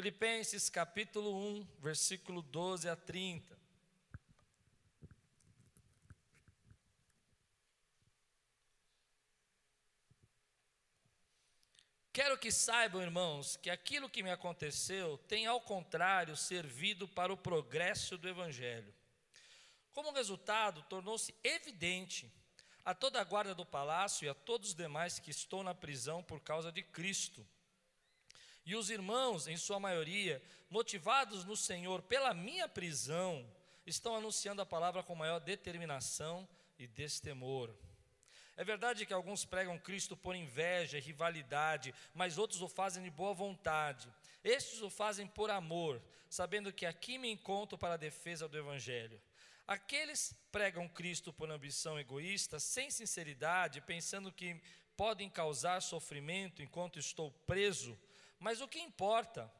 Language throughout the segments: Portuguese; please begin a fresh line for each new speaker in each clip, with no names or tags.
Filipenses capítulo 1, versículo 12 a 30. Quero que saibam, irmãos, que aquilo que me aconteceu tem, ao contrário, servido para o progresso do Evangelho. Como resultado, tornou-se evidente a toda a guarda do palácio e a todos os demais que estão na prisão por causa de Cristo. E os irmãos, em sua maioria, motivados no Senhor pela minha prisão, estão anunciando a palavra com maior determinação e destemor. É verdade que alguns pregam Cristo por inveja e rivalidade, mas outros o fazem de boa vontade. Estes o fazem por amor, sabendo que aqui me encontro para a defesa do Evangelho. Aqueles pregam Cristo por ambição egoísta, sem sinceridade, pensando que podem causar sofrimento enquanto estou preso. Mas o que importa?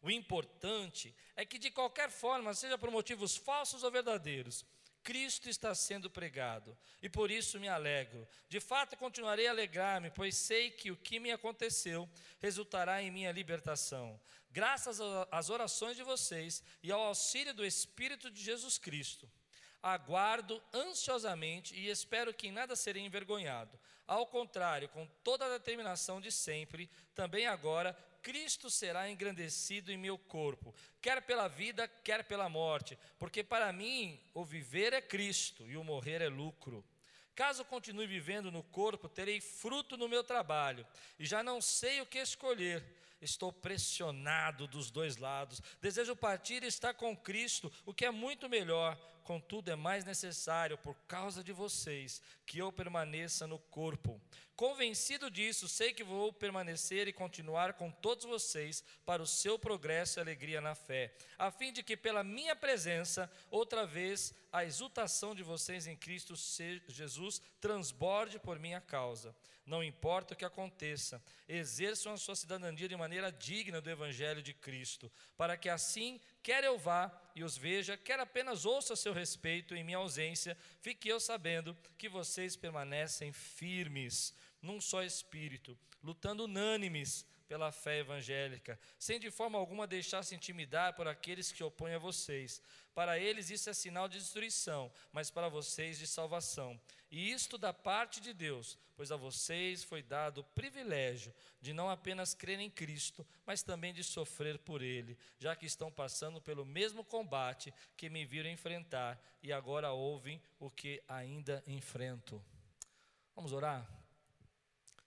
O importante é que, de qualquer forma, seja por motivos falsos ou verdadeiros, Cristo está sendo pregado, e por isso me alegro. De fato, continuarei a alegrar-me, pois sei que o que me aconteceu resultará em minha libertação. Graças às orações de vocês e ao auxílio do Espírito de Jesus Cristo. Aguardo ansiosamente e espero que em nada serei envergonhado. Ao contrário, com toda a determinação de sempre, também agora Cristo será engrandecido em meu corpo, quer pela vida, quer pela morte, porque para mim o viver é Cristo e o morrer é lucro. Caso continue vivendo no corpo, terei fruto no meu trabalho, e já não sei o que escolher. Estou pressionado dos dois lados. Desejo partir e estar com Cristo, o que é muito melhor. Contudo, é mais necessário, por causa de vocês, que eu permaneça no corpo. Convencido disso, sei que vou permanecer e continuar com todos vocês para o seu progresso e alegria na fé, a fim de que, pela minha presença, outra vez a exultação de vocês em Cristo Jesus transborde por minha causa. Não importa o que aconteça, exerçam a sua cidadania de maneira digna do Evangelho de Cristo, para que assim, quer eu vá e os veja, quer apenas ouça a seu respeito em minha ausência, fique eu sabendo que vocês permanecem firmes num só espírito, lutando unânimes pela fé evangélica, sem de forma alguma deixar-se intimidar por aqueles que opõem a vocês. Para eles isso é sinal de destruição, mas para vocês de salvação. E isto da parte de Deus, pois a vocês foi dado o privilégio de não apenas crer em Cristo, mas também de sofrer por Ele, já que estão passando pelo mesmo combate que me viram enfrentar e agora ouvem o que ainda enfrento. Vamos orar?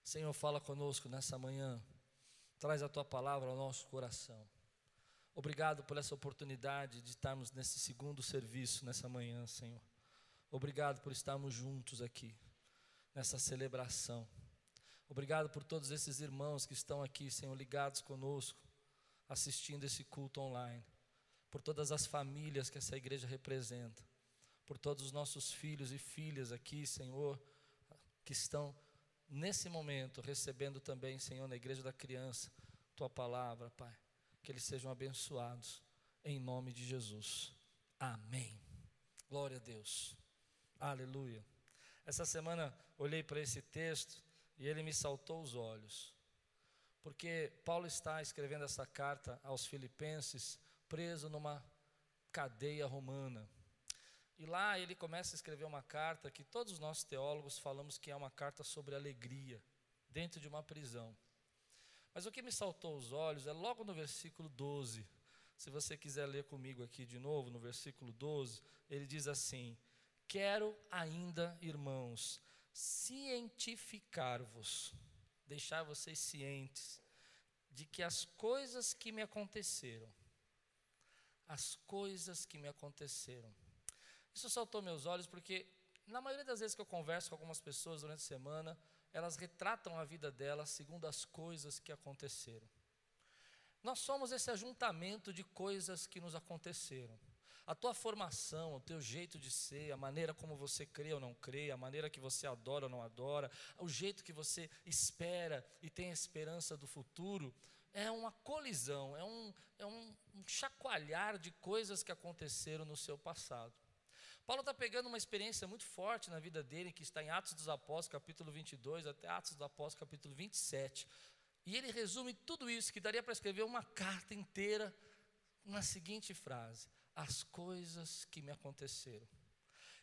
Senhor, fala conosco nessa manhã. Traz a tua palavra ao nosso coração. Obrigado por essa oportunidade de estarmos nesse segundo serviço nessa manhã, Senhor. Obrigado por estarmos juntos aqui, nessa celebração. Obrigado por todos esses irmãos que estão aqui, Senhor, ligados conosco, assistindo esse culto online. Por todas as famílias que essa igreja representa. Por todos os nossos filhos e filhas aqui, Senhor, que estão nesse momento, recebendo também, Senhor, na igreja da criança, tua palavra, Pai. Que eles sejam abençoados, em nome de Jesus. Amém. Glória a Deus. Aleluia. Essa semana olhei para esse texto e ele me saltou os olhos. Porque Paulo está escrevendo essa carta aos Filipenses, preso numa cadeia romana. E lá ele começa a escrever uma carta que todos nós teólogos falamos que é uma carta sobre alegria, dentro de uma prisão. Mas o que me saltou os olhos é logo no versículo 12. Se você quiser ler comigo aqui de novo, no versículo 12, ele diz assim: Quero ainda, irmãos, cientificar-vos, deixar vocês cientes de que as coisas que me aconteceram, as coisas que me aconteceram, isso saltou meus olhos porque, na maioria das vezes que eu converso com algumas pessoas durante a semana, elas retratam a vida delas segundo as coisas que aconteceram. Nós somos esse ajuntamento de coisas que nos aconteceram. A tua formação, o teu jeito de ser, a maneira como você crê ou não crê, a maneira que você adora ou não adora, o jeito que você espera e tem esperança do futuro, é uma colisão, é um, é um, um chacoalhar de coisas que aconteceram no seu passado. Paulo está pegando uma experiência muito forte na vida dele, que está em Atos dos Apóstolos, capítulo 22, até Atos dos Apóstolos, capítulo 27, E ele resume tudo isso, que daria para escrever uma carta inteira, na seguinte frase: As coisas que me aconteceram.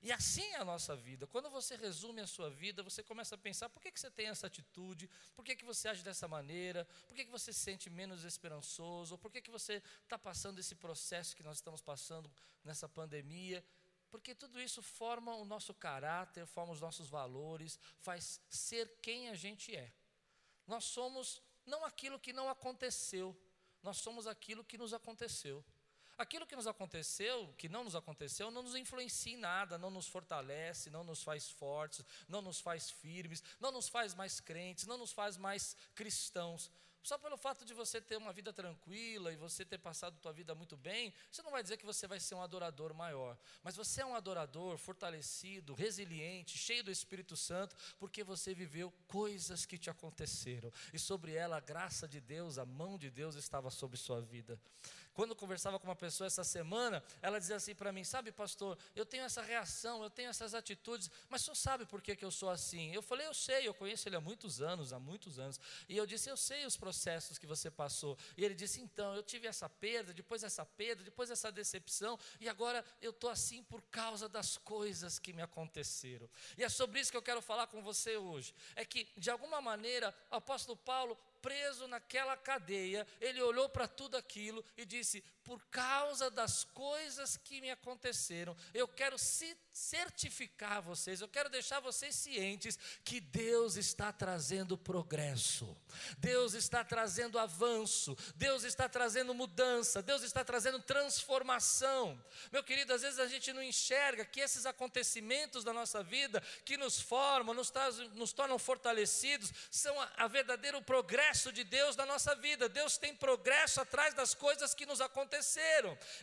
E assim é a nossa vida. Quando você resume a sua vida, você começa a pensar: por que, que você tem essa atitude? Por que, que você age dessa maneira? Por que, que você se sente menos esperançoso? Por que, que você está passando esse processo que nós estamos passando nessa pandemia? Porque tudo isso forma o nosso caráter, forma os nossos valores, faz ser quem a gente é. Nós somos não aquilo que não aconteceu, nós somos aquilo que nos aconteceu. Aquilo que nos aconteceu, que não nos aconteceu, não nos influencia em nada, não nos fortalece, não nos faz fortes, não nos faz firmes, não nos faz mais crentes, não nos faz mais cristãos. Só pelo fato de você ter uma vida tranquila e você ter passado tua vida muito bem, você não vai dizer que você vai ser um adorador maior. Mas você é um adorador fortalecido, resiliente, cheio do Espírito Santo, porque você viveu coisas que te aconteceram. E sobre ela a graça de Deus, a mão de Deus estava sobre sua vida. Quando eu conversava com uma pessoa essa semana, ela dizia assim para mim: Sabe, pastor, eu tenho essa reação, eu tenho essas atitudes, mas o senhor sabe por que, que eu sou assim? Eu falei: Eu sei, eu conheço ele há muitos anos, há muitos anos. E eu disse: Eu sei os processos que você passou. E ele disse: Então, eu tive essa perda, depois essa perda, depois essa decepção, e agora eu estou assim por causa das coisas que me aconteceram. E é sobre isso que eu quero falar com você hoje. É que, de alguma maneira, o apóstolo Paulo preso naquela cadeia, ele olhou para tudo aquilo e disse: Por causa das coisas que me aconteceram, eu quero certificar vocês, eu quero deixar vocês cientes que Deus está trazendo progresso, Deus está trazendo avanço, Deus está trazendo mudança, Deus está trazendo transformação. Meu querido, às vezes a gente não enxerga que esses acontecimentos da nossa vida que nos formam, nos, nos tornam fortalecidos, são a, a verdadeiro progresso de Deus na nossa vida. Deus tem progresso atrás das coisas que nos aconteceram.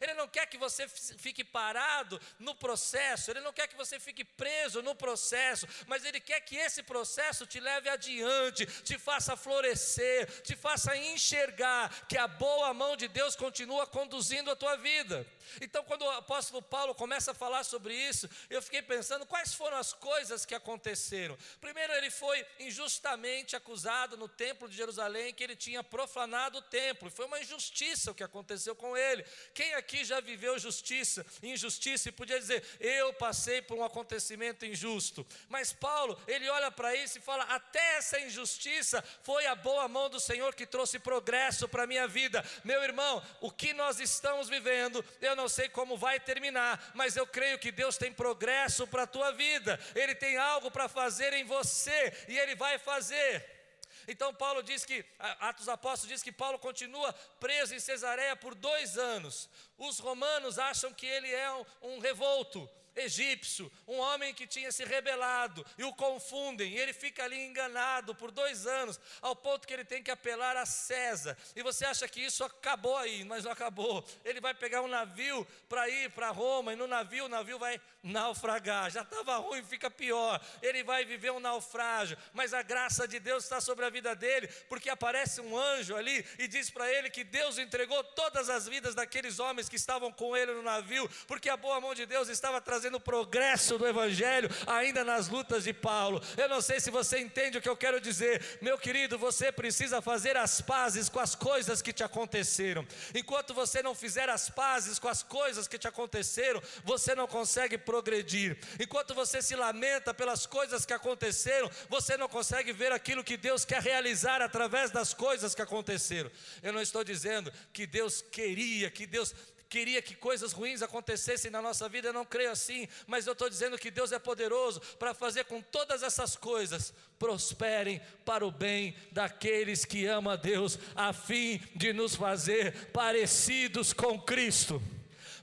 Ele não quer que você fique parado no processo, ele não quer que você fique preso no processo, mas ele quer que esse processo te leve adiante, te faça florescer, te faça enxergar que a boa mão de Deus continua conduzindo a tua vida. Então, quando o apóstolo Paulo começa a falar sobre isso, eu fiquei pensando quais foram as coisas que aconteceram. Primeiro, ele foi injustamente acusado no templo de Jerusalém que ele tinha profanado o templo. Foi uma injustiça o que aconteceu com ele. Quem aqui já viveu justiça, injustiça e podia dizer: "Eu passei por um acontecimento injusto". Mas Paulo, ele olha para isso e fala: "Até essa injustiça foi a boa mão do Senhor que trouxe progresso para a minha vida". Meu irmão, o que nós estamos vivendo, eu não sei como vai terminar, mas eu creio que Deus tem progresso para a tua vida, Ele tem algo para fazer em você e Ele vai fazer. Então Paulo diz que, Atos Apóstolos diz que Paulo continua preso em Cesareia por dois anos. Os romanos acham que ele é um, um revolto, egípcio, um homem que tinha se rebelado, e o confundem, e ele fica ali enganado por dois anos, ao ponto que ele tem que apelar a César. E você acha que isso acabou aí, mas não acabou. Ele vai pegar um navio para ir para Roma, e no navio, o navio vai naufragar. Já estava ruim, fica pior. Ele vai viver um naufrágio, mas a graça de Deus está sobre a vida dele, porque aparece um anjo ali e diz para ele que Deus entregou todas as vidas daqueles homens que estavam com ele no navio, porque a boa mão de Deus estava trazendo progresso do Evangelho ainda nas lutas de Paulo. Eu não sei se você entende o que eu quero dizer, meu querido. Você precisa fazer as pazes com as coisas que te aconteceram. Enquanto você não fizer as pazes com as coisas que te aconteceram, você não consegue progredir. Enquanto você se lamenta pelas coisas que aconteceram, você não consegue ver aquilo que Deus quer realizar através das coisas que aconteceram. Eu não estou dizendo que Deus queria, que Deus queria que coisas ruins acontecessem na nossa vida, eu não creio assim, mas eu estou dizendo que Deus é poderoso para fazer com todas essas coisas prosperem para o bem daqueles que amam a Deus, a fim de nos fazer parecidos com Cristo.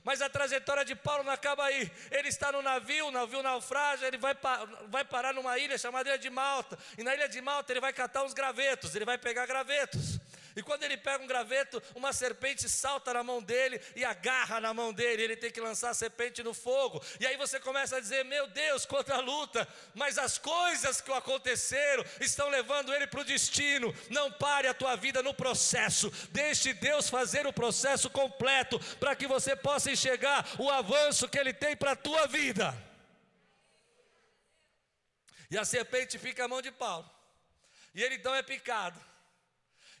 Mas a trajetória de Paulo não acaba aí. Ele está no navio, o navio naufraga, ele vai, vai parar numa ilha chamada Ilha de Malta. E na Ilha de Malta ele vai catar uns gravetos, ele vai pegar gravetos. E quando ele pega um graveto, uma serpente salta na mão dele e agarra na mão dele. Ele tem que lançar a serpente no fogo. E aí você começa a dizer: Meu Deus, quanta luta! Mas as coisas que aconteceram estão levando ele para o destino. Não pare a tua vida no processo. Deixe Deus fazer o processo completo para que você possa enxergar o avanço que Ele tem para a tua vida. E a serpente fica à mão de Paulo. E ele então é picado.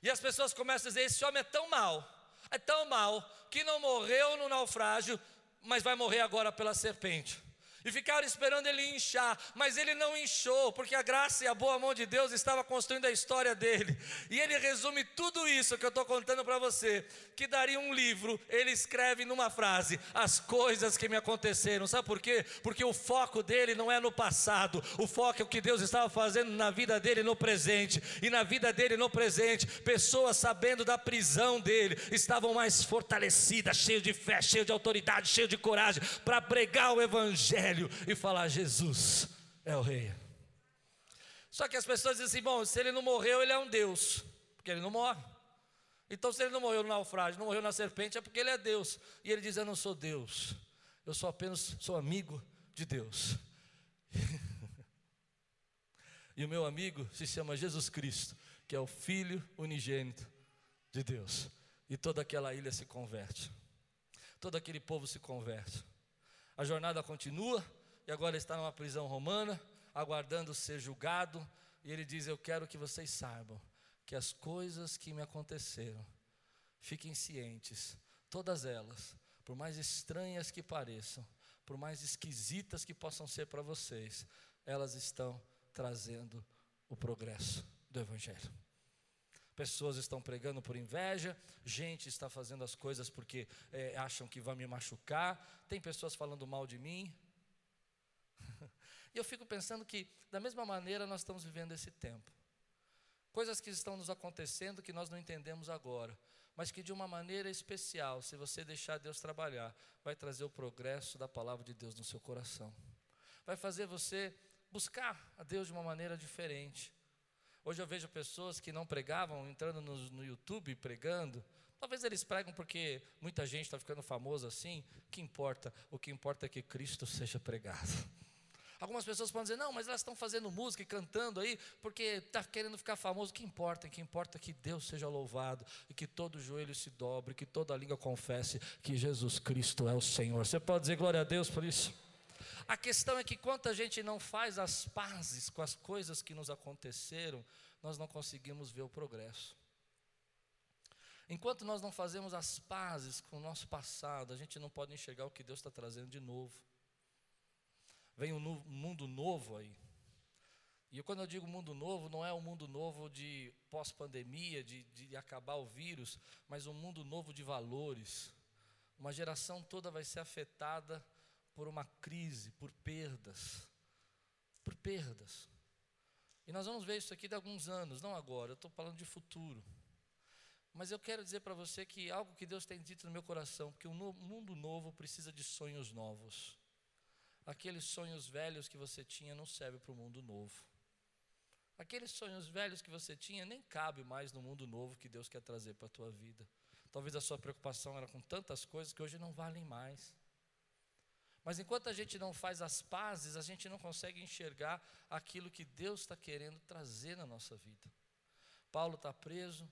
E as pessoas começam a dizer: esse homem é tão mal, é tão mal, que não morreu no naufrágio, mas vai morrer agora pela serpente e ficaram esperando ele inchar, mas ele não inchou, porque a graça e a boa mão de Deus estava construindo a história dele. E ele resume tudo isso que eu estou contando para você, que daria um livro, ele escreve numa frase: as coisas que me aconteceram. Sabe por quê? Porque o foco dele não é no passado, o foco é o que Deus estava fazendo na vida dele no presente. E na vida dele no presente, pessoas sabendo da prisão dele, estavam mais fortalecidas, cheias de fé, cheias de autoridade, cheias de coragem para pregar o evangelho evangelho e falar: Jesus é o Rei. Só que as pessoas dizem assim: bom, se ele não morreu, ele é um Deus, porque ele não morre. Então, se ele não morreu no naufrágio, não morreu na serpente, é porque ele é Deus. E ele diz: Eu não sou Deus, eu sou apenas sou amigo de Deus. e o meu amigo se chama Jesus Cristo, que é o Filho unigênito de Deus. E toda aquela ilha se converte, todo aquele povo se converte. A jornada continua e agora está numa prisão romana, aguardando ser julgado. E ele diz: Eu quero que vocês saibam que as coisas que me aconteceram, fiquem cientes, todas elas, por mais estranhas que pareçam, por mais esquisitas que possam ser para vocês, elas estão trazendo o progresso do Evangelho. Pessoas estão pregando por inveja, gente está fazendo as coisas porque é, acham que vai me machucar, tem pessoas falando mal de mim. e eu fico pensando que, da mesma maneira, nós estamos vivendo esse tempo. Coisas que estão nos acontecendo que nós não entendemos agora, mas que de uma maneira especial, se você deixar Deus trabalhar, vai trazer o progresso da palavra de Deus no seu coração. Vai fazer você buscar a Deus de uma maneira diferente. Hoje eu vejo pessoas que não pregavam entrando no, no YouTube pregando. Talvez eles pregam porque muita gente está ficando famoso assim. O que importa? O que importa é que Cristo seja pregado. Algumas pessoas podem dizer, não, mas elas estão fazendo música e cantando aí porque está querendo ficar famoso. O que importa? O que importa é que Deus seja louvado e que todo joelho se dobre, que toda língua confesse que Jesus Cristo é o Senhor. Você pode dizer glória a Deus por isso? A questão é que quando a gente não faz as pazes com as coisas que nos aconteceram, nós não conseguimos ver o progresso. Enquanto nós não fazemos as pazes com o nosso passado, a gente não pode enxergar o que Deus está trazendo de novo. Vem um mundo novo aí. E quando eu digo mundo novo, não é um mundo novo de pós-pandemia, de, de acabar o vírus, mas um mundo novo de valores. Uma geração toda vai ser afetada por uma crise, por perdas. Por perdas. E nós vamos ver isso aqui de alguns anos, não agora, eu estou falando de futuro. Mas eu quero dizer para você que algo que Deus tem dito no meu coração, que um mundo novo precisa de sonhos novos. Aqueles sonhos velhos que você tinha não servem para o mundo novo. Aqueles sonhos velhos que você tinha nem cabe mais no mundo novo que Deus quer trazer para a tua vida. Talvez a sua preocupação era com tantas coisas que hoje não valem mais. Mas enquanto a gente não faz as pazes, a gente não consegue enxergar aquilo que Deus está querendo trazer na nossa vida. Paulo está preso,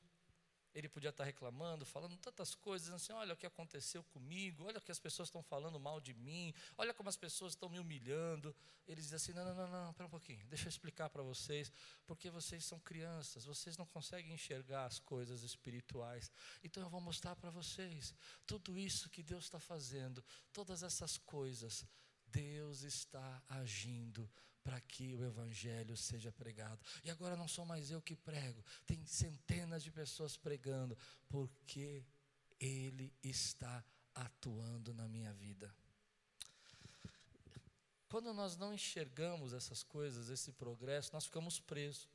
ele podia estar reclamando, falando tantas coisas, assim: olha o que aconteceu comigo, olha o que as pessoas estão falando mal de mim, olha como as pessoas estão me humilhando. Ele diz assim: não, não, não, não, espera um pouquinho, deixa eu explicar para vocês, porque vocês são crianças, vocês não conseguem enxergar as coisas espirituais. Então eu vou mostrar para vocês tudo isso que Deus está fazendo, todas essas coisas. Deus está agindo para que o Evangelho seja pregado. E agora não sou mais eu que prego, tem centenas de pessoas pregando, porque Ele está atuando na minha vida. Quando nós não enxergamos essas coisas, esse progresso, nós ficamos presos.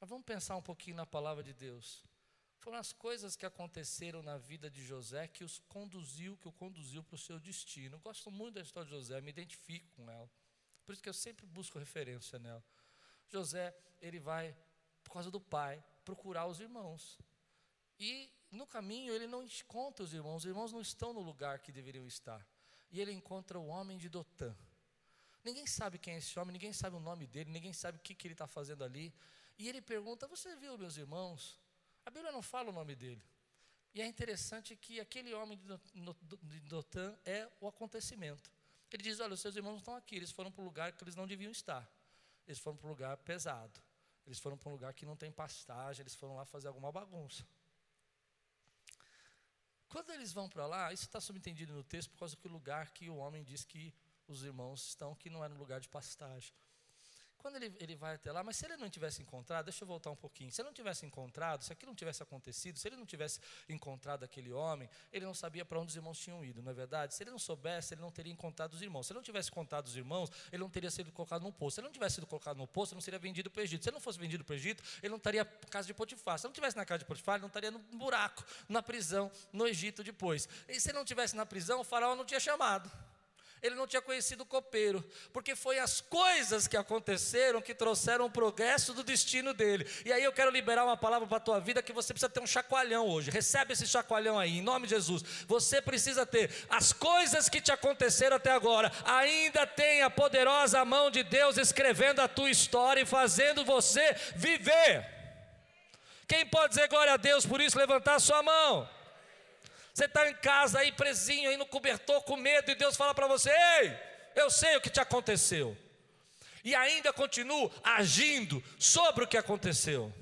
Mas vamos pensar um pouquinho na palavra de Deus. Foram as coisas que aconteceram na vida de José que os conduziu, que o conduziu para o seu destino. Eu gosto muito da história de José, me identifico com ela. Por isso que eu sempre busco referência nela. José, ele vai, por causa do pai, procurar os irmãos. E no caminho ele não encontra os irmãos, os irmãos não estão no lugar que deveriam estar. E ele encontra o homem de Dotã. Ninguém sabe quem é esse homem, ninguém sabe o nome dele, ninguém sabe o que, que ele está fazendo ali. E ele pergunta: Você viu meus irmãos? A Bíblia não fala o nome dele. E é interessante que aquele homem de Dotã é o acontecimento. Ele diz: Olha, os seus irmãos estão aqui, eles foram para o lugar que eles não deviam estar. Eles foram para um lugar pesado. Eles foram para um lugar que não tem pastagem, eles foram lá fazer alguma bagunça. Quando eles vão para lá, isso está subentendido no texto por causa do lugar que o homem diz que os irmãos estão, que não era um lugar de pastagem. Quando ele, ele vai até lá, mas se ele não tivesse encontrado, deixa eu voltar um pouquinho. Se ele não tivesse encontrado, se aquilo não tivesse acontecido, se ele não tivesse encontrado aquele homem, ele não sabia para onde os irmãos tinham ido, não é verdade? Se ele não soubesse, ele não teria encontrado os irmãos. Se ele não tivesse encontrado os irmãos, ele não teria sido colocado no poço. Se ele não tivesse sido colocado no poço, ele não seria vendido para o Egito. Se ele não fosse vendido para o Egito, ele não estaria na casa de Potifar. Se ele não tivesse na casa de Potifar, ele não estaria no buraco, na prisão, no Egito depois. E se ele não tivesse na prisão, o faraó não tinha chamado ele não tinha conhecido o copeiro, porque foi as coisas que aconteceram que trouxeram o progresso do destino dele. E aí eu quero liberar uma palavra para a tua vida que você precisa ter um chacoalhão hoje. Recebe esse chacoalhão aí, em nome de Jesus. Você precisa ter as coisas que te aconteceram até agora, ainda tem a poderosa mão de Deus escrevendo a tua história e fazendo você viver. Quem pode dizer glória a Deus por isso? Levantar a sua mão. Você está em casa aí, presinho, aí no cobertor, com medo, e Deus fala para você: Ei, eu sei o que te aconteceu. E ainda continuo agindo sobre o que aconteceu.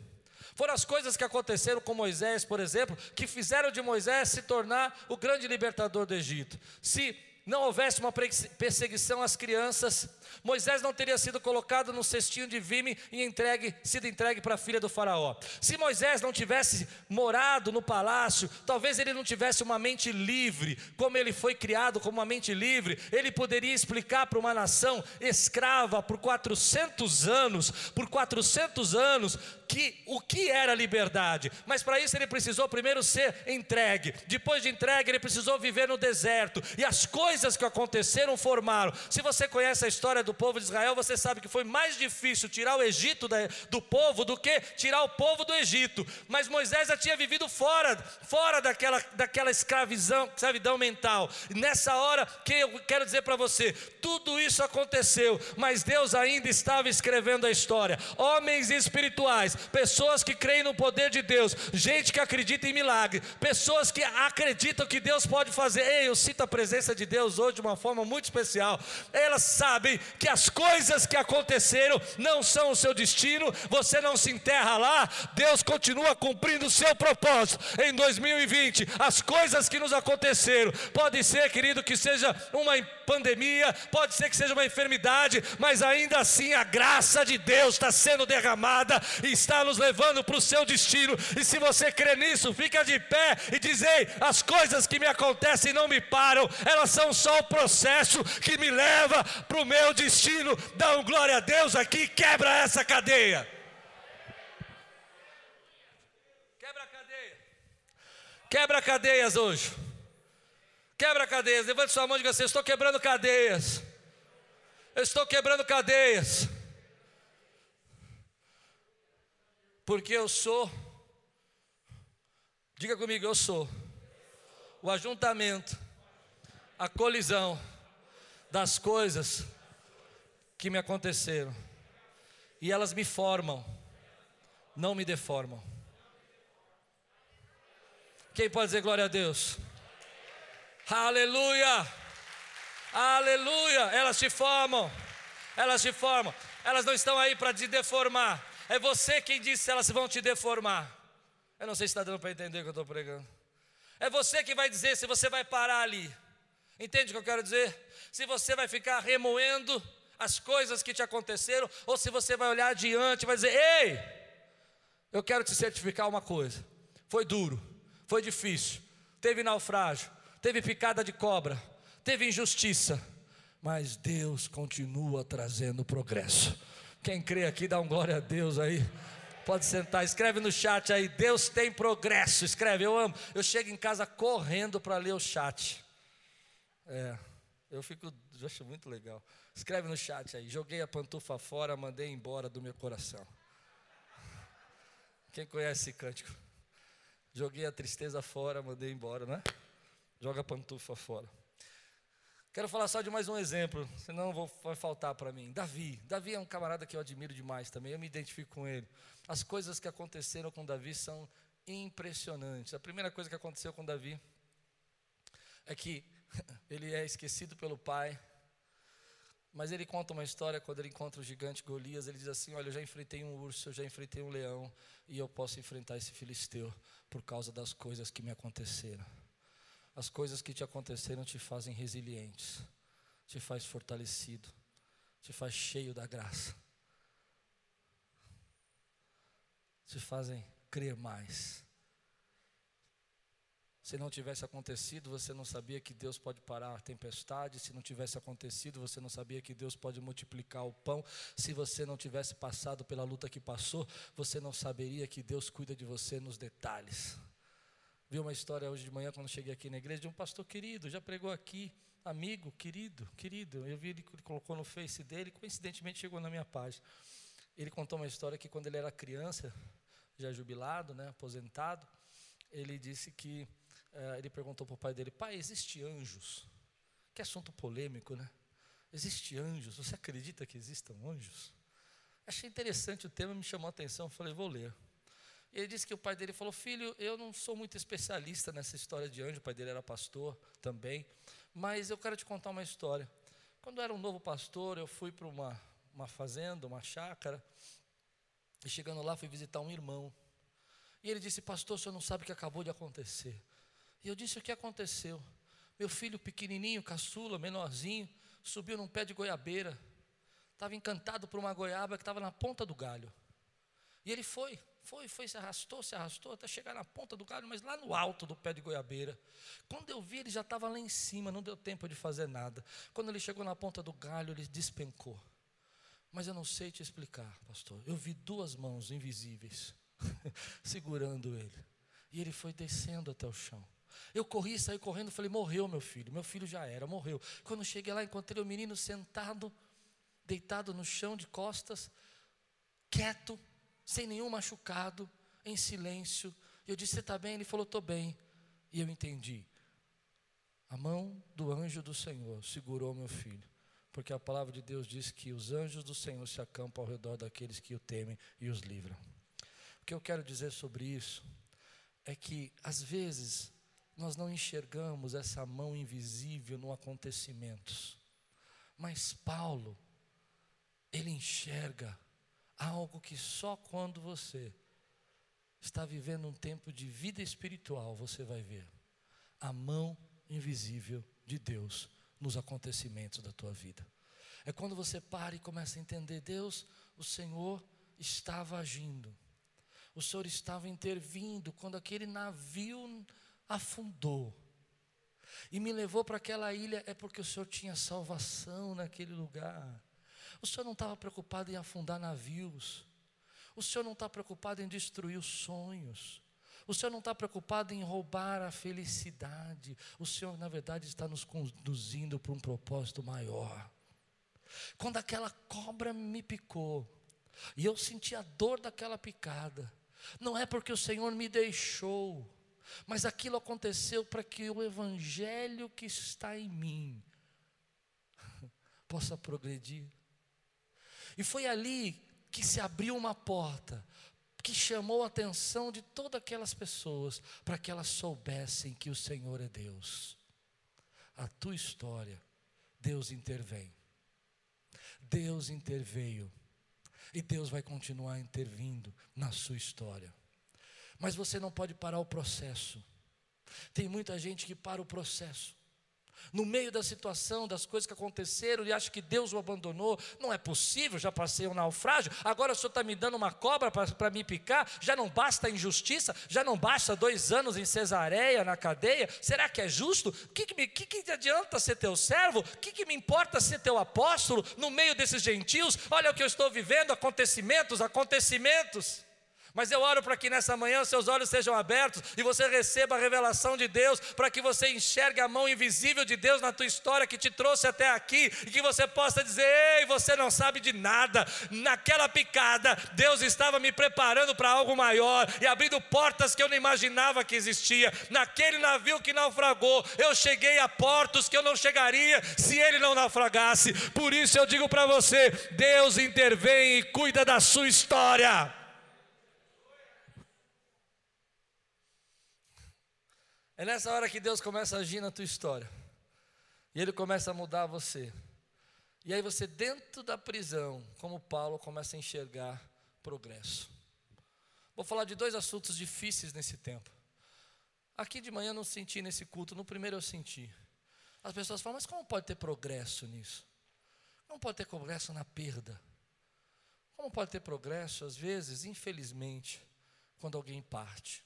Foram as coisas que aconteceram com Moisés, por exemplo, que fizeram de Moisés se tornar o grande libertador do Egito. Se não houvesse uma perseguição às crianças, Moisés não teria sido colocado no cestinho de vime e entregue, sido entregue para a filha do faraó. Se Moisés não tivesse morado no palácio, talvez ele não tivesse uma mente livre, como ele foi criado como uma mente livre, ele poderia explicar para uma nação escrava por 400 anos, por 400 anos, que o que era liberdade. Mas para isso ele precisou primeiro ser entregue. Depois de entregue, ele precisou viver no deserto. E as coisas que aconteceram formaram. Se você conhece a história do povo de Israel, você sabe que foi mais difícil tirar o Egito do povo do que tirar o povo do Egito. Mas Moisés já tinha vivido fora, fora daquela, daquela escravidão, escravidão mental. E nessa hora que eu quero dizer para você, tudo isso aconteceu, mas Deus ainda estava escrevendo a história. Homens espirituais, pessoas que creem no poder de Deus, gente que acredita em milagre, pessoas que acreditam que Deus pode fazer. Ei, eu cito a presença de Deus hoje de uma forma muito especial. Elas sabem que as coisas que aconteceram não são o seu destino, você não se enterra lá, Deus continua cumprindo o seu propósito em 2020. As coisas que nos aconteceram, pode ser, querido, que seja uma pandemia, pode ser que seja uma enfermidade, mas ainda assim a graça de Deus está sendo derramada e está nos levando para o seu destino. E se você crê nisso, fica de pé e diz: Ei, as coisas que me acontecem não me param, elas são só o processo que me leva para o meu destino. Dá um glória a Deus aqui, quebra essa cadeia. Quebra a cadeia. Quebra cadeias hoje. Quebra cadeias. Levante sua mão e diga assim: Estou quebrando cadeias. Eu estou quebrando cadeias. Porque eu sou. Diga comigo, eu sou. O ajuntamento, a colisão das coisas que me aconteceram. E elas me formam, não me deformam. Quem pode dizer glória a Deus? Aleluia! Aleluia! Elas te formam, elas te formam, elas não estão aí para te deformar. É você quem diz se elas vão te deformar. Eu não sei se está dando para entender o que eu estou pregando. É você que vai dizer se você vai parar ali. Entende o que eu quero dizer? Se você vai ficar remoendo as coisas que te aconteceram, ou se você vai olhar adiante e vai dizer: Ei, eu quero te certificar uma coisa. Foi duro, foi difícil, teve naufrágio, teve picada de cobra, teve injustiça, mas Deus continua trazendo progresso. Quem crê aqui, dá um glória a Deus aí. Pode sentar, escreve no chat aí. Deus tem progresso. Escreve, eu amo. Eu chego em casa correndo para ler o chat. É, eu fico, eu acho muito legal. Escreve no chat aí. Joguei a pantufa fora, mandei embora do meu coração. Quem conhece esse cântico? Joguei a tristeza fora, mandei embora, né? Joga a pantufa fora. Quero falar só de mais um exemplo, senão vou, vai faltar para mim. Davi. Davi é um camarada que eu admiro demais também, eu me identifico com ele. As coisas que aconteceram com Davi são impressionantes. A primeira coisa que aconteceu com Davi é que ele é esquecido pelo pai. Mas ele conta uma história quando ele encontra o gigante Golias. Ele diz assim: Olha, eu já enfrentei um urso, eu já enfrentei um leão, e eu posso enfrentar esse filisteu por causa das coisas que me aconteceram. As coisas que te aconteceram te fazem resilientes, te faz fortalecido, te faz cheio da graça, te fazem crer mais. Se não tivesse acontecido, você não sabia que Deus pode parar a tempestade. Se não tivesse acontecido, você não sabia que Deus pode multiplicar o pão. Se você não tivesse passado pela luta que passou, você não saberia que Deus cuida de você nos detalhes. Vi uma história hoje de manhã, quando cheguei aqui na igreja, de um pastor querido, já pregou aqui, amigo, querido, querido. Eu vi ele colocou no face dele, coincidentemente chegou na minha página. Ele contou uma história que quando ele era criança, já jubilado, né, aposentado, ele disse que é, ele perguntou para o pai dele: Pai, existe anjos? Que assunto polêmico, né? Existe anjos? Você acredita que existam anjos? Achei interessante o tema, me chamou a atenção. Falei: Vou ler. Ele disse que o pai dele falou: Filho, eu não sou muito especialista nessa história de anjo. O pai dele era pastor também. Mas eu quero te contar uma história. Quando eu era um novo pastor, eu fui para uma, uma fazenda, uma chácara. E chegando lá, fui visitar um irmão. E ele disse: Pastor, o senhor não sabe o que acabou de acontecer. E eu disse: O que aconteceu? Meu filho pequenininho, caçula, menorzinho, subiu num pé de goiabeira. Estava encantado por uma goiaba que estava na ponta do galho. E ele foi, foi, foi, se arrastou, se arrastou até chegar na ponta do galho, mas lá no alto do pé de goiabeira. Quando eu vi, ele já estava lá em cima, não deu tempo de fazer nada. Quando ele chegou na ponta do galho, ele despencou. Mas eu não sei te explicar, pastor. Eu vi duas mãos invisíveis segurando ele. E ele foi descendo até o chão. Eu corri, saí correndo, falei: morreu meu filho, meu filho já era, morreu. Quando cheguei lá, encontrei o menino sentado, deitado no chão de costas, quieto, sem nenhum machucado, em silêncio. Eu disse: Você está bem? Ele falou: Estou bem. E eu entendi. A mão do anjo do Senhor segurou meu filho, porque a palavra de Deus diz que os anjos do Senhor se acampam ao redor daqueles que o temem e os livram. O que eu quero dizer sobre isso é que, às vezes, nós não enxergamos essa mão invisível no acontecimentos. Mas Paulo, ele enxerga algo que só quando você está vivendo um tempo de vida espiritual você vai ver. A mão invisível de Deus nos acontecimentos da tua vida. É quando você para e começa a entender: Deus, o Senhor estava agindo, o Senhor estava intervindo quando aquele navio afundou e me levou para aquela ilha, é porque o Senhor tinha salvação naquele lugar. O Senhor não estava preocupado em afundar navios. O Senhor não está preocupado em destruir os sonhos. O Senhor não está preocupado em roubar a felicidade. O Senhor, na verdade, está nos conduzindo para um propósito maior. Quando aquela cobra me picou, e eu senti a dor daquela picada, não é porque o Senhor me deixou, mas aquilo aconteceu para que o evangelho que está em mim possa progredir. E foi ali que se abriu uma porta que chamou a atenção de todas aquelas pessoas para que elas soubessem que o Senhor é Deus. A tua história, Deus intervém. Deus interveio. E Deus vai continuar intervindo na sua história. Mas você não pode parar o processo. Tem muita gente que para o processo. No meio da situação, das coisas que aconteceram, e acha que Deus o abandonou. Não é possível, já passei um naufrágio, agora o senhor está me dando uma cobra para me picar, já não basta a injustiça, já não basta dois anos em cesareia, na cadeia. Será que é justo? O que, que, me, que, que adianta ser teu servo? O que, que me importa ser teu apóstolo no meio desses gentios? Olha o que eu estou vivendo, acontecimentos, acontecimentos. Mas eu oro para que nessa manhã seus olhos sejam abertos e você receba a revelação de Deus, para que você enxergue a mão invisível de Deus na tua história que te trouxe até aqui e que você possa dizer: "Ei, você não sabe de nada. Naquela picada, Deus estava me preparando para algo maior e abrindo portas que eu não imaginava que existia. Naquele navio que naufragou, eu cheguei a portos que eu não chegaria se ele não naufragasse. Por isso eu digo para você: Deus intervém e cuida da sua história. É nessa hora que Deus começa a agir na tua história. E Ele começa a mudar você. E aí você, dentro da prisão, como Paulo, começa a enxergar progresso. Vou falar de dois assuntos difíceis nesse tempo. Aqui de manhã eu não senti nesse culto, no primeiro eu senti. As pessoas falam, mas como pode ter progresso nisso? Como pode ter progresso na perda? Como pode ter progresso, às vezes, infelizmente, quando alguém parte?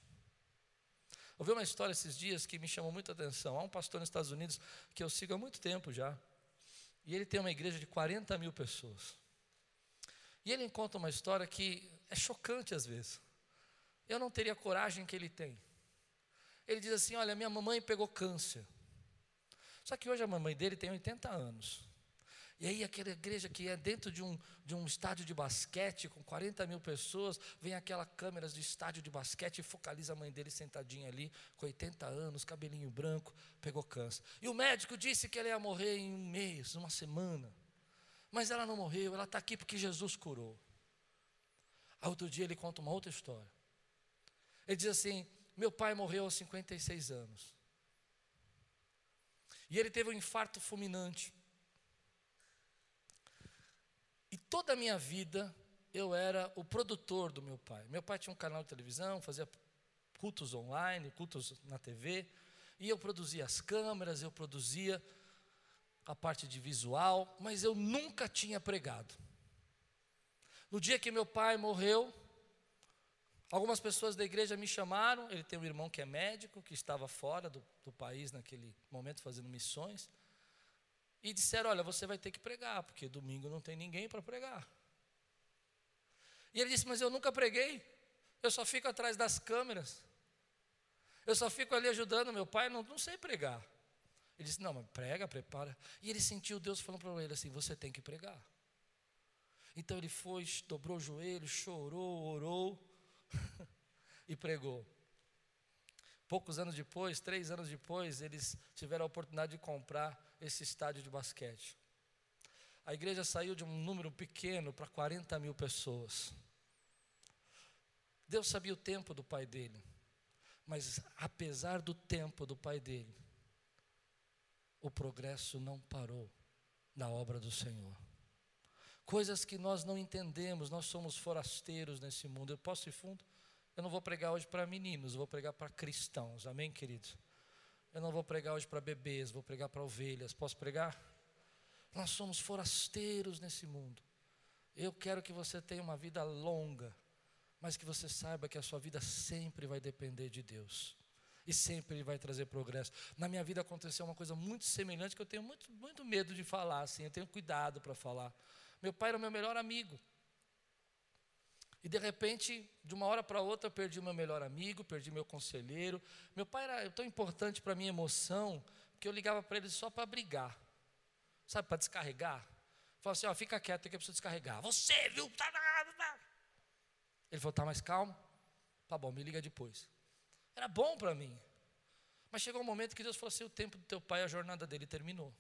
Ouvi uma história esses dias que me chamou muita atenção. Há um pastor nos Estados Unidos que eu sigo há muito tempo já. E ele tem uma igreja de 40 mil pessoas. E ele conta uma história que é chocante às vezes. Eu não teria a coragem que ele tem. Ele diz assim: Olha, minha mamãe pegou câncer. Só que hoje a mamãe dele tem 80 anos. E aí aquela igreja que é dentro de um, de um estádio de basquete com 40 mil pessoas, vem aquela câmera de estádio de basquete e focaliza a mãe dele sentadinha ali, com 80 anos, cabelinho branco, pegou câncer. E o médico disse que ela ia morrer em um mês, uma semana. Mas ela não morreu, ela está aqui porque Jesus curou. Aí outro dia ele conta uma outra história. Ele diz assim: meu pai morreu aos 56 anos. E ele teve um infarto fulminante. E toda a minha vida eu era o produtor do meu pai. Meu pai tinha um canal de televisão, fazia cultos online, cultos na TV, e eu produzia as câmeras, eu produzia a parte de visual, mas eu nunca tinha pregado. No dia que meu pai morreu, algumas pessoas da igreja me chamaram. Ele tem um irmão que é médico, que estava fora do, do país naquele momento fazendo missões e disseram: Olha, você vai ter que pregar, porque domingo não tem ninguém para pregar. E ele disse: Mas eu nunca preguei, eu só fico atrás das câmeras, eu só fico ali ajudando meu pai, não, não sei pregar. Ele disse: Não, mas prega, prepara. E ele sentiu Deus falando para ele assim: Você tem que pregar. Então ele foi, dobrou o joelho, chorou, orou e pregou. Poucos anos depois, três anos depois, eles tiveram a oportunidade de comprar esse estádio de basquete. A igreja saiu de um número pequeno para 40 mil pessoas. Deus sabia o tempo do pai dele, mas apesar do tempo do pai dele, o progresso não parou na obra do Senhor. Coisas que nós não entendemos, nós somos forasteiros nesse mundo. Eu posso ir fundo? Eu não vou pregar hoje para meninos, vou pregar para cristãos, amém, queridos? Eu não vou pregar hoje para bebês, vou pregar para ovelhas. Posso pregar? Nós somos forasteiros nesse mundo. Eu quero que você tenha uma vida longa, mas que você saiba que a sua vida sempre vai depender de Deus. E sempre Ele vai trazer progresso. Na minha vida aconteceu uma coisa muito semelhante que eu tenho muito, muito medo de falar, assim, eu tenho cuidado para falar. Meu pai era o meu melhor amigo. E de repente, de uma hora para outra, eu perdi meu melhor amigo, perdi meu conselheiro. Meu pai era tão importante para a minha emoção que eu ligava para ele só para brigar. Sabe, para descarregar. Falava assim, ó, fica quieto que eu preciso descarregar. Você, viu? Tá, tá. Ele falou, tá mais calmo? Tá bom, me liga depois. Era bom para mim. Mas chegou um momento que Deus falou assim: o tempo do teu pai, a jornada dele terminou.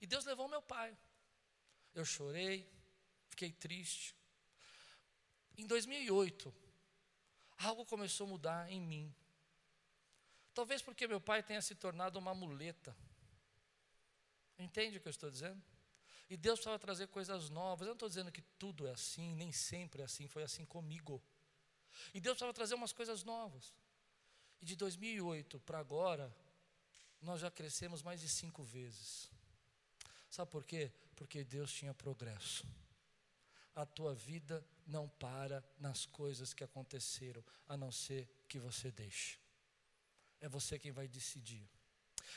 E Deus levou meu pai. Eu chorei, fiquei triste. Em 2008, algo começou a mudar em mim. Talvez porque meu pai tenha se tornado uma muleta. Entende o que eu estou dizendo? E Deus precisava trazer coisas novas. Eu não estou dizendo que tudo é assim, nem sempre é assim, foi assim comigo. E Deus precisava trazer umas coisas novas. E de 2008 para agora, nós já crescemos mais de cinco vezes. Sabe por quê? Porque Deus tinha progresso a tua vida não para nas coisas que aconteceram, a não ser que você deixe. É você quem vai decidir.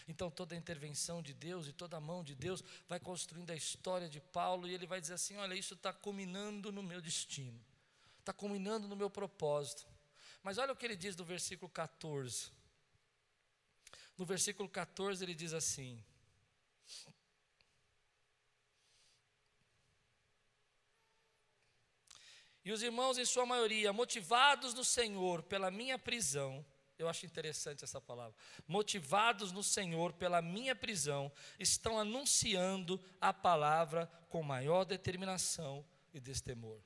Então toda a intervenção de Deus e toda a mão de Deus vai construindo a história de Paulo e ele vai dizer assim: olha, isso está culminando no meu destino, está culminando no meu propósito. Mas olha o que ele diz no versículo 14. No versículo 14 ele diz assim: E os irmãos, em sua maioria, motivados no Senhor pela minha prisão, eu acho interessante essa palavra. Motivados no Senhor pela minha prisão, estão anunciando a palavra com maior determinação e destemor.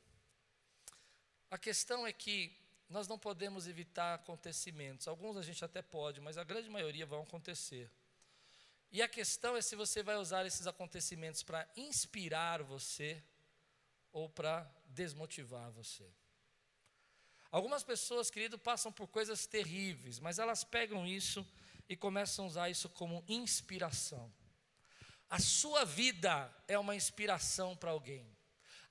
A questão é que nós não podemos evitar acontecimentos. Alguns a gente até pode, mas a grande maioria vão acontecer. E a questão é se você vai usar esses acontecimentos para inspirar você ou para desmotivar você. Algumas pessoas, querido, passam por coisas terríveis, mas elas pegam isso e começam a usar isso como inspiração. A sua vida é uma inspiração para alguém.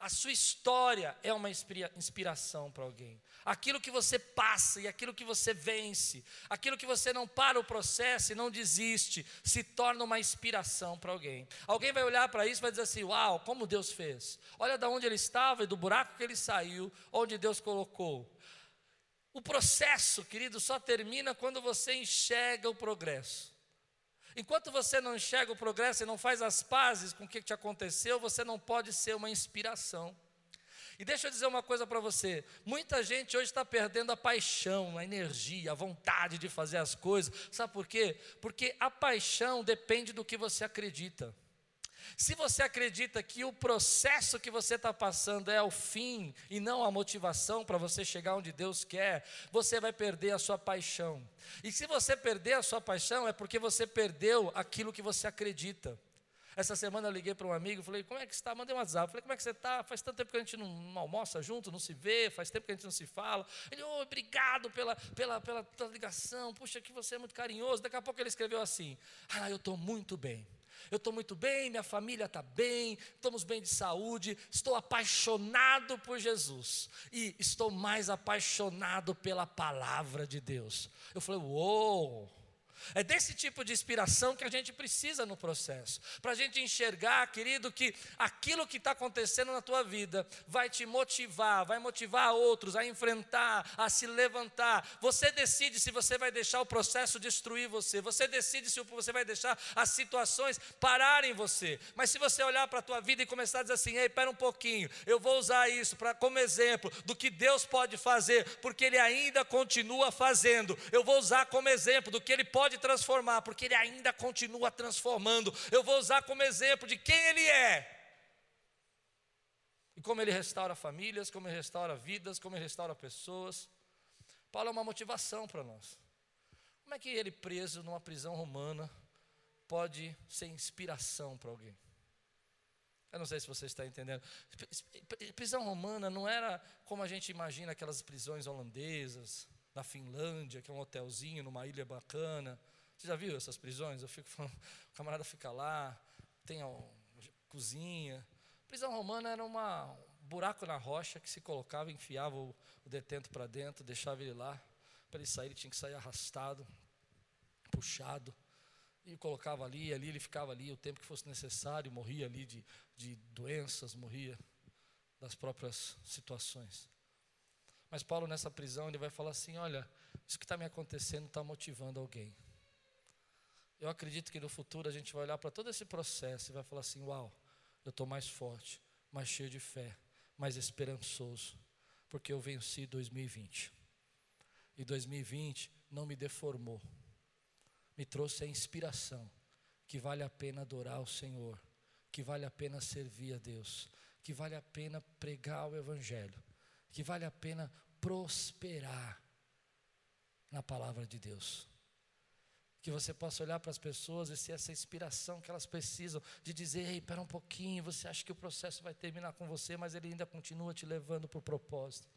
A sua história é uma inspiração para alguém. Aquilo que você passa e aquilo que você vence, aquilo que você não para o processo e não desiste, se torna uma inspiração para alguém. Alguém vai olhar para isso e vai dizer assim: Uau, como Deus fez. Olha de onde ele estava e do buraco que ele saiu, onde Deus colocou. O processo, querido, só termina quando você enxerga o progresso. Enquanto você não enxerga o progresso e não faz as pazes com o que te aconteceu, você não pode ser uma inspiração. E deixa eu dizer uma coisa para você: muita gente hoje está perdendo a paixão, a energia, a vontade de fazer as coisas. Sabe por quê? Porque a paixão depende do que você acredita. Se você acredita que o processo que você está passando é o fim e não a motivação para você chegar onde Deus quer, você vai perder a sua paixão. E se você perder a sua paixão, é porque você perdeu aquilo que você acredita. Essa semana eu liguei para um amigo, falei, como é que está? Mandei um WhatsApp, falei, como é que você está? Faz tanto tempo que a gente não, almoça junto, não se vê, faz tempo que a gente não se fala. Ele, oh, obrigado pela, pela, pela ligação, puxa, que você é muito carinhoso. Daqui a pouco ele escreveu assim, ah, eu estou muito bem. Eu estou muito bem, minha família está bem, estamos bem de saúde, estou apaixonado por Jesus e estou mais apaixonado pela palavra de Deus. Eu falei, uou! É desse tipo de inspiração que a gente precisa no processo. Para a gente enxergar, querido, que aquilo que está acontecendo na tua vida vai te motivar, vai motivar outros a enfrentar, a se levantar. Você decide se você vai deixar o processo destruir você. Você decide se você vai deixar as situações pararem você. Mas se você olhar para a tua vida e começar a dizer assim: ei, espera um pouquinho, eu vou usar isso pra, como exemplo do que Deus pode fazer, porque Ele ainda continua fazendo. Eu vou usar como exemplo do que Ele pode transformar, porque Ele ainda continua transformando. Eu vou usar como exemplo de quem Ele é. E como Ele restaura famílias, como Ele restaura vidas, como Ele restaura pessoas. Paulo é uma motivação para nós. Como é que ele, preso numa prisão romana, pode ser inspiração para alguém? Eu não sei se você está entendendo. Prisão romana não era como a gente imagina aquelas prisões holandesas, na Finlândia, que é um hotelzinho numa ilha bacana. Você já viu essas prisões? Eu fico falando, o camarada fica lá, tem a cozinha. prisão romana era uma, um buraco na rocha que se colocava, enfiava o, o detento para dentro, deixava ele lá. Para ele sair, ele tinha que sair arrastado, puxado. E colocava ali, ali ele ficava ali o tempo que fosse necessário, morria ali de, de doenças, morria das próprias situações. Mas Paulo, nessa prisão, ele vai falar assim: olha, isso que está me acontecendo está motivando alguém. Eu acredito que no futuro a gente vai olhar para todo esse processo e vai falar assim: Uau, eu estou mais forte, mais cheio de fé, mais esperançoso, porque eu venci 2020. E 2020 não me deformou, me trouxe a inspiração que vale a pena adorar o Senhor, que vale a pena servir a Deus, que vale a pena pregar o Evangelho, que vale a pena prosperar na palavra de Deus que você possa olhar para as pessoas e ser essa inspiração que elas precisam, de dizer, ei, espera um pouquinho, você acha que o processo vai terminar com você, mas ele ainda continua te levando para o propósito.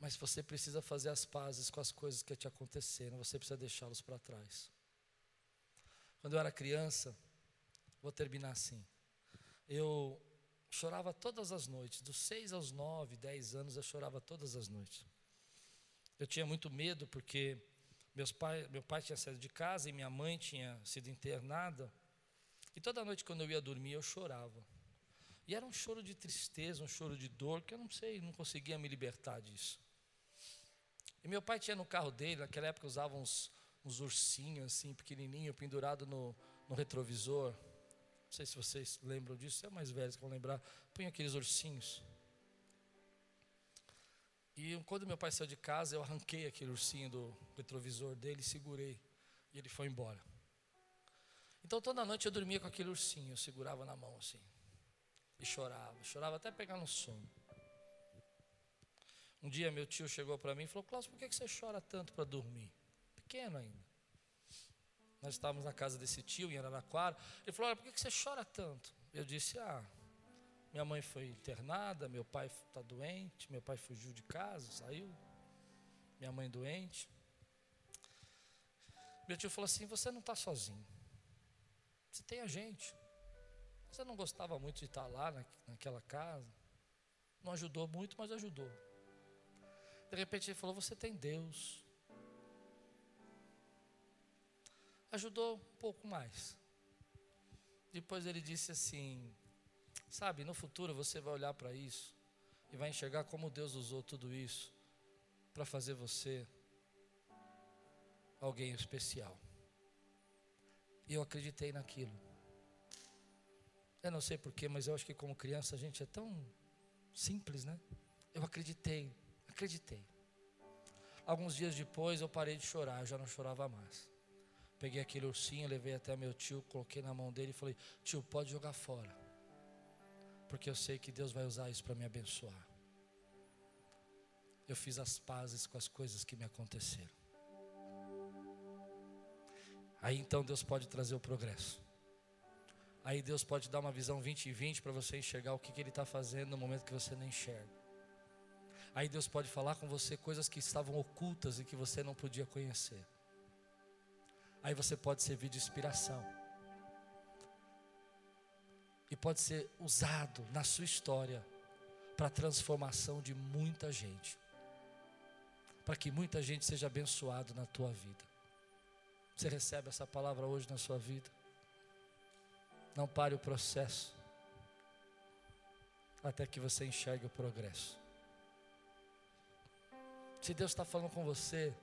Mas você precisa fazer as pazes com as coisas que te aconteceram, você precisa deixá-los para trás. Quando eu era criança, vou terminar assim, eu chorava todas as noites, dos seis aos nove, dez anos, eu chorava todas as noites. Eu tinha muito medo porque meus pai, meu pai tinha saído de casa e minha mãe tinha sido internada. E toda noite quando eu ia dormir eu chorava. E era um choro de tristeza, um choro de dor, que eu não sei, não conseguia me libertar disso. E meu pai tinha no carro dele, naquela época usava uns, uns ursinhos assim, pequenininho, pendurado no, no retrovisor. Não sei se vocês lembram disso, você é mais velho que vão lembrar. Punha aqueles ursinhos. E quando meu pai saiu de casa, eu arranquei aquele ursinho do retrovisor dele segurei. E ele foi embora. Então toda noite eu dormia com aquele ursinho, eu segurava na mão assim. E chorava, chorava até pegar no sono. Um dia meu tio chegou para mim e falou: Cláudio, por que você chora tanto para dormir? Pequeno ainda. Nós estávamos na casa desse tio em Araraquara. Ele falou: Olha, por que você chora tanto? Eu disse: Ah, minha mãe foi internada, meu pai está doente, meu pai fugiu de casa, saiu, minha mãe doente. Meu tio falou assim: Você não está sozinho, você tem a gente. Você não gostava muito de estar lá na, naquela casa, não ajudou muito, mas ajudou. De repente ele falou: Você tem Deus. Ajudou um pouco mais. Depois ele disse assim: Sabe, no futuro você vai olhar para isso e vai enxergar como Deus usou tudo isso para fazer você alguém especial. E eu acreditei naquilo. Eu não sei porquê, mas eu acho que como criança a gente é tão simples, né? Eu acreditei, acreditei. Alguns dias depois eu parei de chorar, eu já não chorava mais. Peguei aquele ursinho, levei até meu tio, coloquei na mão dele e falei: Tio, pode jogar fora. Porque eu sei que Deus vai usar isso para me abençoar. Eu fiz as pazes com as coisas que me aconteceram. Aí então Deus pode trazer o progresso. Aí Deus pode dar uma visão 20 e 20 para você enxergar o que, que Ele está fazendo no momento que você não enxerga. Aí Deus pode falar com você coisas que estavam ocultas e que você não podia conhecer. Aí você pode servir de inspiração. E pode ser usado na sua história para a transformação de muita gente. Para que muita gente seja abençoado na tua vida. Você recebe essa palavra hoje na sua vida? Não pare o processo até que você enxergue o progresso. Se Deus está falando com você,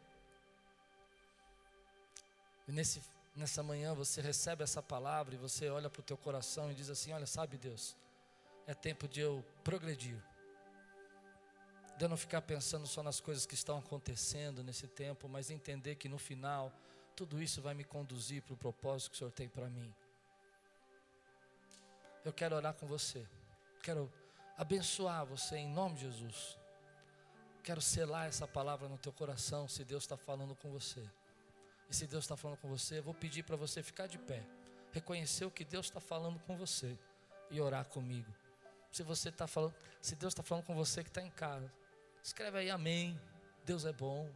e nesse, nessa manhã você recebe essa palavra e você olha para o teu coração e diz assim: Olha, sabe Deus, é tempo de eu progredir, de eu não ficar pensando só nas coisas que estão acontecendo nesse tempo, mas entender que no final tudo isso vai me conduzir para o propósito que o Senhor tem para mim. Eu quero orar com você. Quero abençoar você em nome de Jesus. Quero selar essa palavra no teu coração, se Deus está falando com você. E se Deus está falando com você, eu vou pedir para você ficar de pé, reconhecer o que Deus está falando com você e orar comigo. Se você está falando, se Deus está falando com você que está em casa, escreve aí Amém. Deus é bom.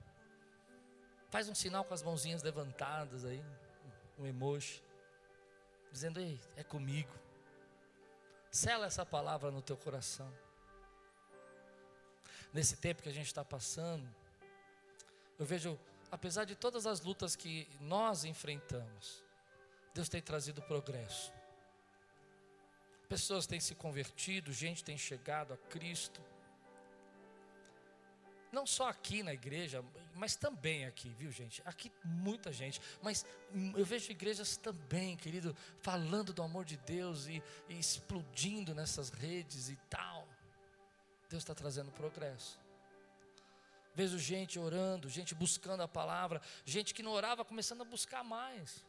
Faz um sinal com as mãozinhas levantadas aí, um emoji, dizendo: Ei, é comigo. Sela essa palavra no teu coração. Nesse tempo que a gente está passando, eu vejo, apesar de todas as lutas que nós enfrentamos, Deus tem trazido progresso. Pessoas têm se convertido, gente tem chegado a Cristo não só aqui na igreja, mas também aqui, viu gente? Aqui muita gente, mas eu vejo igrejas também, querido, falando do amor de Deus e, e explodindo nessas redes e tal. Deus está trazendo progresso. Vejo gente orando, gente buscando a palavra, gente que não orava começando a buscar mais,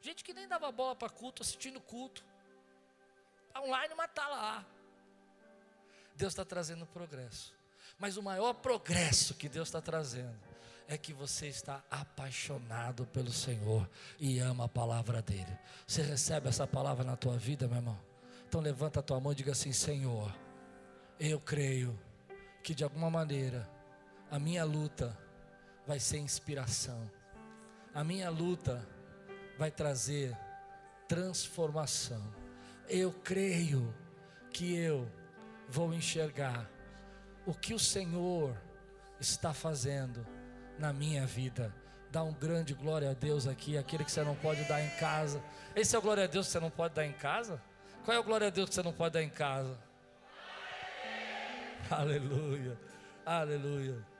gente que nem dava bola para culto, assistindo culto, tá online, mas está lá. Deus está trazendo progresso. Mas o maior progresso que Deus está trazendo é que você está apaixonado pelo Senhor e ama a palavra dele. Você recebe essa palavra na tua vida, meu irmão? Então levanta a tua mão e diga assim: Senhor, eu creio que de alguma maneira a minha luta vai ser inspiração, a minha luta vai trazer transformação. Eu creio que eu vou enxergar o que o Senhor está fazendo na minha vida. Dá um grande glória a Deus aqui, aquele que você não pode dar em casa. Esse é o glória a Deus que você não pode dar em casa? Qual é o glória a Deus que você não pode dar em casa? Aleluia, aleluia.